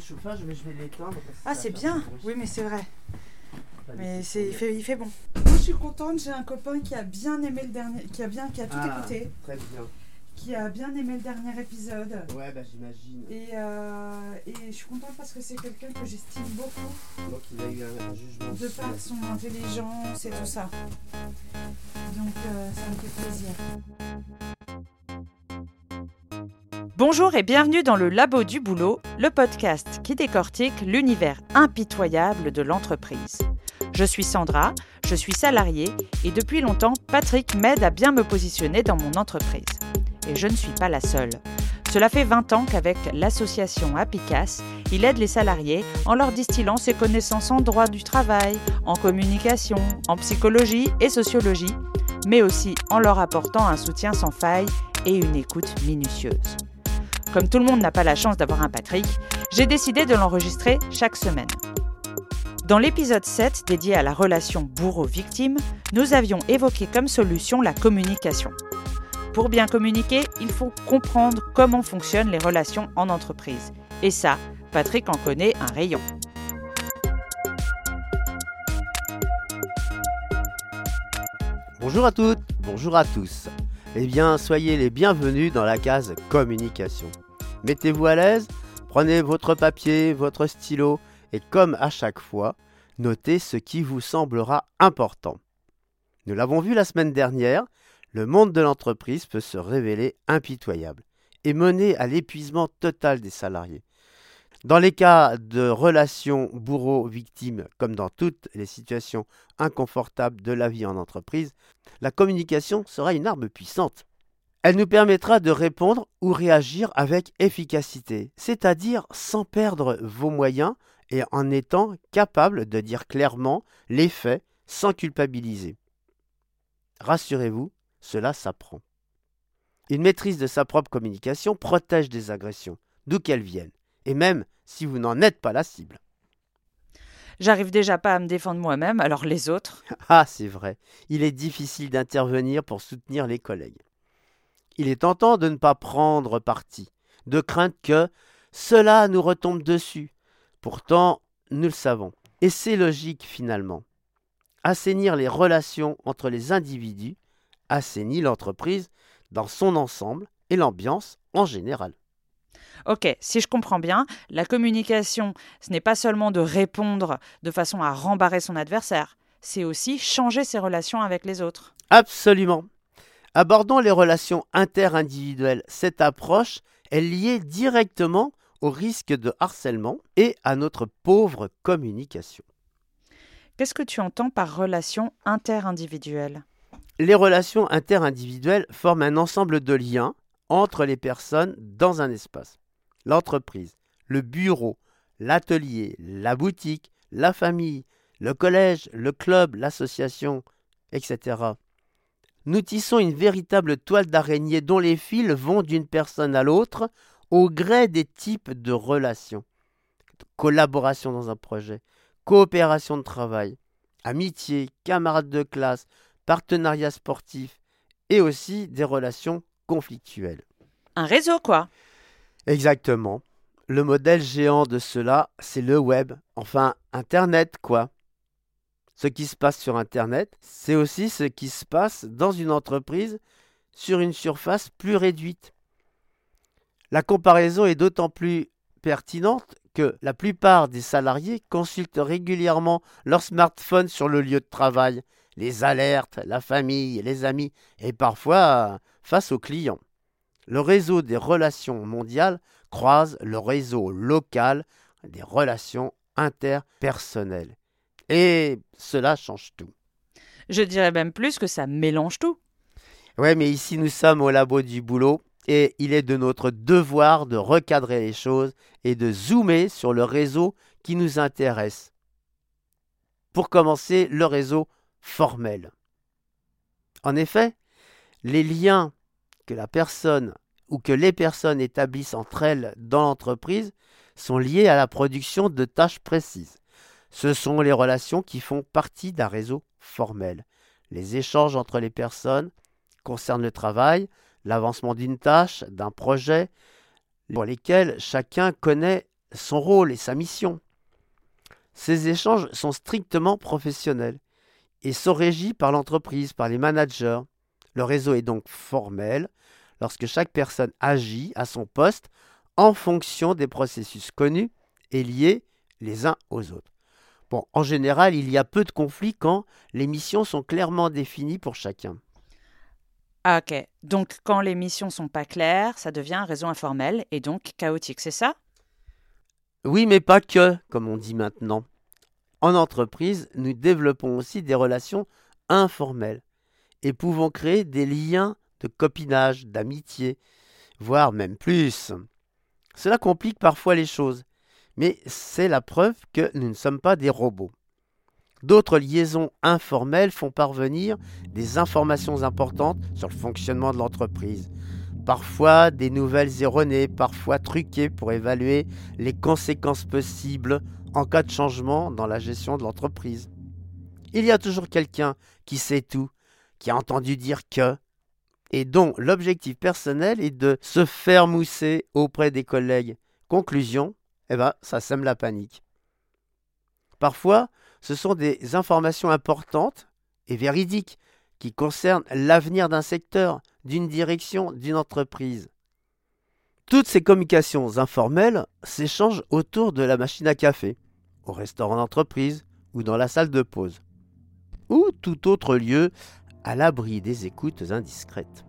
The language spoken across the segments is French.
Chauffage, mais je vais l'éteindre. Ah, c'est bien. Oui, mais c'est vrai. Mais c'est, il, fait, il fait bon. Moi, je suis contente. J'ai un copain qui a bien aimé le dernier, qui a bien, qui a tout Ah, écouté, Très bien. qui a bien aimé le dernier épisode. Ouais, bah j'imagine. Et, euh, et je suis contente parce que c'est quelqu'un que j'estime beaucoup Donc il a eu un, un jugement. de par son intelligence et tout ça. Donc euh, ça me fait plaisir. Bonjour et bienvenue dans le Labo du Boulot, le podcast qui décortique l'univers impitoyable de l'entreprise. Je suis Sandra, je suis salariée et depuis longtemps, Patrick m'aide à bien me positionner dans mon entreprise. Et je ne suis pas la seule. Cela fait 20 ans qu'avec l'association Apicas, il aide les salariés en leur distillant ses connaissances en droit du travail, en communication, en psychologie et sociologie, mais aussi en leur apportant un soutien sans faille et une écoute minutieuse. Comme tout le monde n'a pas la chance d'avoir un Patrick, j'ai décidé de l'enregistrer chaque semaine. Dans l'épisode 7 dédié à la relation bourreau-victime, nous avions évoqué comme solution la communication. Pour bien communiquer, il faut comprendre comment fonctionnent les relations en entreprise. Et ça, Patrick en connaît un rayon. Bonjour à toutes, bonjour à tous. Eh bien, soyez les bienvenus dans la case communication. Mettez-vous à l'aise, prenez votre papier, votre stylo et comme à chaque fois, notez ce qui vous semblera important. Nous l'avons vu la semaine dernière, le monde de l'entreprise peut se révéler impitoyable et mener à l'épuisement total des salariés. Dans les cas de relations bourreau-victime, comme dans toutes les situations inconfortables de la vie en entreprise, la communication sera une arme puissante. Elle nous permettra de répondre ou réagir avec efficacité, c'est-à-dire sans perdre vos moyens et en étant capable de dire clairement les faits sans culpabiliser. Rassurez-vous, cela s'apprend. Une maîtrise de sa propre communication protège des agressions, d'où qu'elles viennent, et même si vous n'en êtes pas la cible. J'arrive déjà pas à me défendre moi-même, alors les autres? Ah, c'est vrai, il est difficile d'intervenir pour soutenir les collègues. Il est tentant de ne pas prendre parti, de crainte que cela nous retombe dessus. Pourtant, nous le savons, et c'est logique finalement. Assainir les relations entre les individus assainit l'entreprise dans son ensemble et l'ambiance en général. Ok, si je comprends bien, la communication, ce n'est pas seulement de répondre de façon à rembarrer son adversaire, c'est aussi changer ses relations avec les autres. Absolument. Abordons les relations interindividuelles. Cette approche est liée directement au risque de harcèlement et à notre pauvre communication. Qu'est-ce que tu entends par relation interindividuelle Les relations interindividuelles forment un ensemble de liens entre les personnes dans un espace. L'entreprise, le bureau, l'atelier, la boutique, la famille, le collège, le club, l'association, etc. Nous tissons une véritable toile d'araignée dont les fils vont d'une personne à l'autre au gré des types de relations. Collaboration dans un projet, coopération de travail, amitié, camarades de classe, partenariat sportif et aussi des relations conflictuelles. Un réseau, quoi. Exactement. Le modèle géant de cela, c'est le web, enfin Internet, quoi. Ce qui se passe sur Internet, c'est aussi ce qui se passe dans une entreprise sur une surface plus réduite. La comparaison est d'autant plus pertinente que la plupart des salariés consultent régulièrement leur smartphone sur le lieu de travail, les alertes, la famille, les amis et parfois face aux clients. Le réseau des relations mondiales croise le réseau local des relations interpersonnelles. Et cela change tout. Je dirais même plus que ça mélange tout. Ouais, mais ici nous sommes au labo du boulot et il est de notre devoir de recadrer les choses et de zoomer sur le réseau qui nous intéresse. Pour commencer, le réseau formel. En effet, les liens que la personne ou que les personnes établissent entre elles dans l'entreprise sont liés à la production de tâches précises. Ce sont les relations qui font partie d'un réseau formel. Les échanges entre les personnes concernent le travail, l'avancement d'une tâche, d'un projet, pour lesquels chacun connaît son rôle et sa mission. Ces échanges sont strictement professionnels et sont régis par l'entreprise, par les managers. Le réseau est donc formel lorsque chaque personne agit à son poste en fonction des processus connus et liés les uns aux autres. Bon, en général, il y a peu de conflits quand les missions sont clairement définies pour chacun. Ah, ok. Donc, quand les missions sont pas claires, ça devient un réseau informel et donc chaotique, c'est ça? Oui, mais pas que, comme on dit maintenant. En entreprise, nous développons aussi des relations informelles et pouvons créer des liens de copinage, d'amitié, voire même plus. Cela complique parfois les choses, mais c'est la preuve que nous ne sommes pas des robots. D'autres liaisons informelles font parvenir des informations importantes sur le fonctionnement de l'entreprise. Parfois des nouvelles erronées, parfois truquées pour évaluer les conséquences possibles en cas de changement dans la gestion de l'entreprise. Il y a toujours quelqu'un qui sait tout, qui a entendu dire que, et dont l'objectif personnel est de se faire mousser auprès des collègues. Conclusion, eh ben, ça sème la panique. Parfois, ce sont des informations importantes et véridiques qui concernent l'avenir d'un secteur, d'une direction, d'une entreprise. Toutes ces communications informelles s'échangent autour de la machine à café, au restaurant d'entreprise ou dans la salle de pause, ou tout autre lieu à l'abri des écoutes indiscrètes.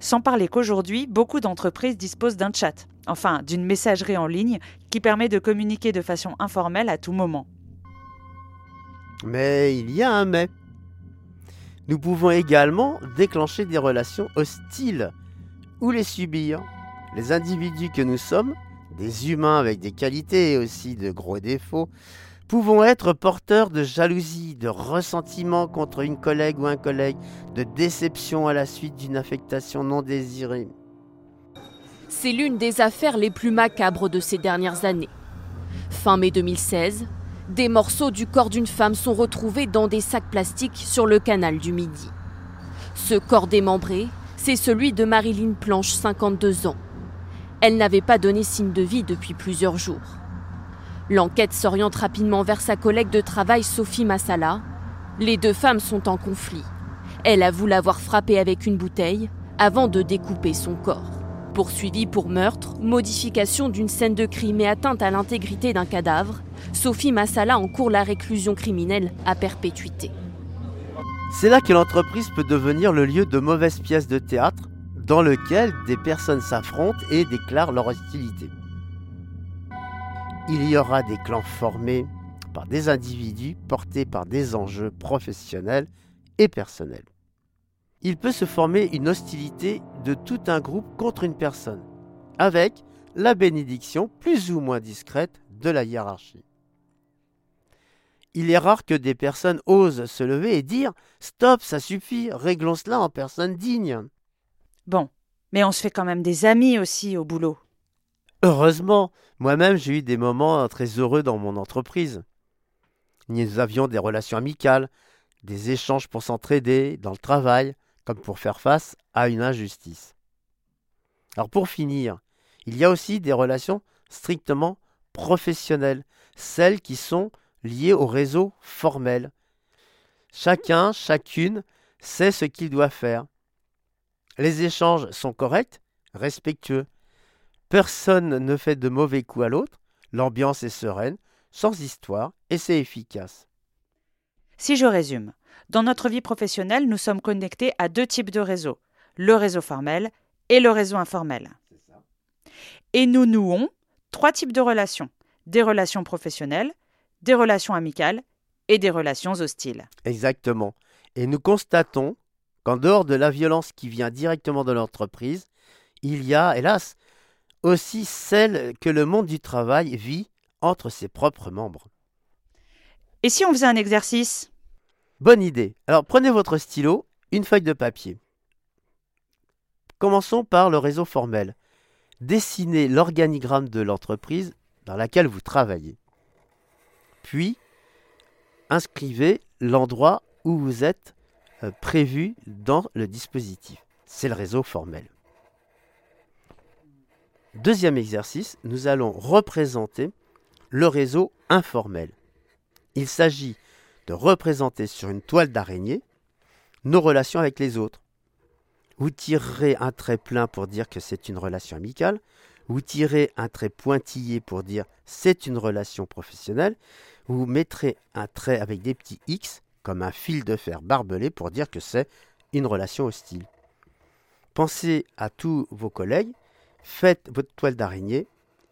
Sans parler qu'aujourd'hui, beaucoup d'entreprises disposent d'un chat, enfin d'une messagerie en ligne qui permet de communiquer de façon informelle à tout moment. Mais il y a un mais. Nous pouvons également déclencher des relations hostiles ou les subir. Les individus que nous sommes, des humains avec des qualités et aussi de gros défauts, pouvons être porteurs de jalousie, de ressentiment contre une collègue ou un collègue, de déception à la suite d'une affectation non désirée. C'est l'une des affaires les plus macabres de ces dernières années. Fin mai 2016, des morceaux du corps d'une femme sont retrouvés dans des sacs plastiques sur le canal du Midi. Ce corps démembré, c'est celui de Marilyn Planche, 52 ans. Elle n'avait pas donné signe de vie depuis plusieurs jours. L'enquête s'oriente rapidement vers sa collègue de travail Sophie Massala. Les deux femmes sont en conflit. Elle avoue l'avoir frappée avec une bouteille avant de découper son corps. Poursuivie pour meurtre, modification d'une scène de crime et atteinte à l'intégrité d'un cadavre, Sophie Massala encourt la réclusion criminelle à perpétuité. C'est là que l'entreprise peut devenir le lieu de mauvaises pièces de théâtre dans lequel des personnes s'affrontent et déclarent leur hostilité. Il y aura des clans formés par des individus portés par des enjeux professionnels et personnels. Il peut se former une hostilité de tout un groupe contre une personne, avec la bénédiction plus ou moins discrète de la hiérarchie. Il est rare que des personnes osent se lever et dire Stop, ça suffit, réglons cela en personne digne. Bon, mais on se fait quand même des amis aussi au boulot. Heureusement, moi-même j'ai eu des moments très heureux dans mon entreprise. Nous avions des relations amicales, des échanges pour s'entraider dans le travail, comme pour faire face à une injustice. Alors pour finir, il y a aussi des relations strictement professionnelles, celles qui sont liées au réseau formel. Chacun, chacune sait ce qu'il doit faire. Les échanges sont corrects, respectueux. Personne ne fait de mauvais coups à l'autre, l'ambiance est sereine, sans histoire, et c'est efficace. Si je résume, dans notre vie professionnelle, nous sommes connectés à deux types de réseaux, le réseau formel et le réseau informel. Et nous nouons trois types de relations, des relations professionnelles, des relations amicales et des relations hostiles. Exactement. Et nous constatons qu'en dehors de la violence qui vient directement de l'entreprise, il y a, hélas, aussi celle que le monde du travail vit entre ses propres membres. Et si on faisait un exercice? Bonne idée. Alors prenez votre stylo, une feuille de papier. Commençons par le réseau formel. Dessinez l'organigramme de l'entreprise dans laquelle vous travaillez. Puis, inscrivez l'endroit où vous êtes euh, prévu dans le dispositif. C'est le réseau formel. Deuxième exercice, nous allons représenter le réseau informel. Il s'agit de représenter sur une toile d'araignée nos relations avec les autres. Vous tirerez un trait plein pour dire que c'est une relation amicale, vous tirez un trait pointillé pour dire c'est une relation professionnelle, vous mettrez un trait avec des petits X comme un fil de fer barbelé pour dire que c'est une relation hostile. Pensez à tous vos collègues, faites votre toile d'araignée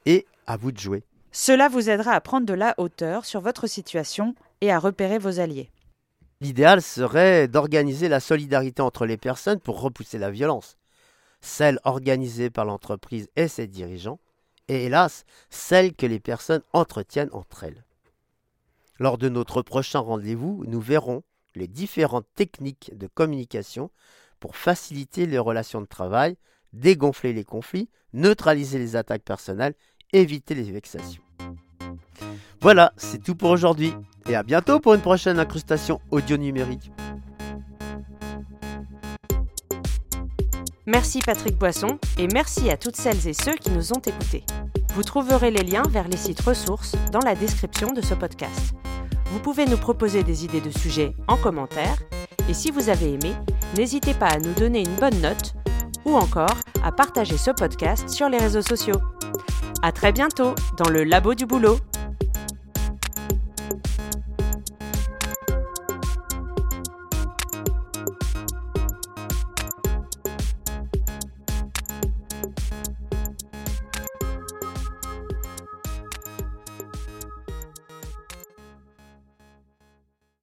et à vous de jouer. Cela vous aidera à prendre de la hauteur sur votre situation et à repérer vos alliés. L'idéal serait d'organiser la solidarité entre les personnes pour repousser la violence, celle organisée par l'entreprise et ses dirigeants, et hélas, celle que les personnes entretiennent entre elles. Lors de notre prochain rendez-vous, nous verrons les différentes techniques de communication pour faciliter les relations de travail, dégonfler les conflits, neutraliser les attaques personnelles, éviter les vexations. Voilà, c'est tout pour aujourd'hui et à bientôt pour une prochaine incrustation audio numérique. Merci Patrick Boisson et merci à toutes celles et ceux qui nous ont écoutés. Vous trouverez les liens vers les sites ressources dans la description de ce podcast. Vous pouvez nous proposer des idées de sujets en commentaire et si vous avez aimé, n'hésitez pas à nous donner une bonne note ou encore à partager ce podcast sur les réseaux sociaux. À très bientôt dans le labo du boulot.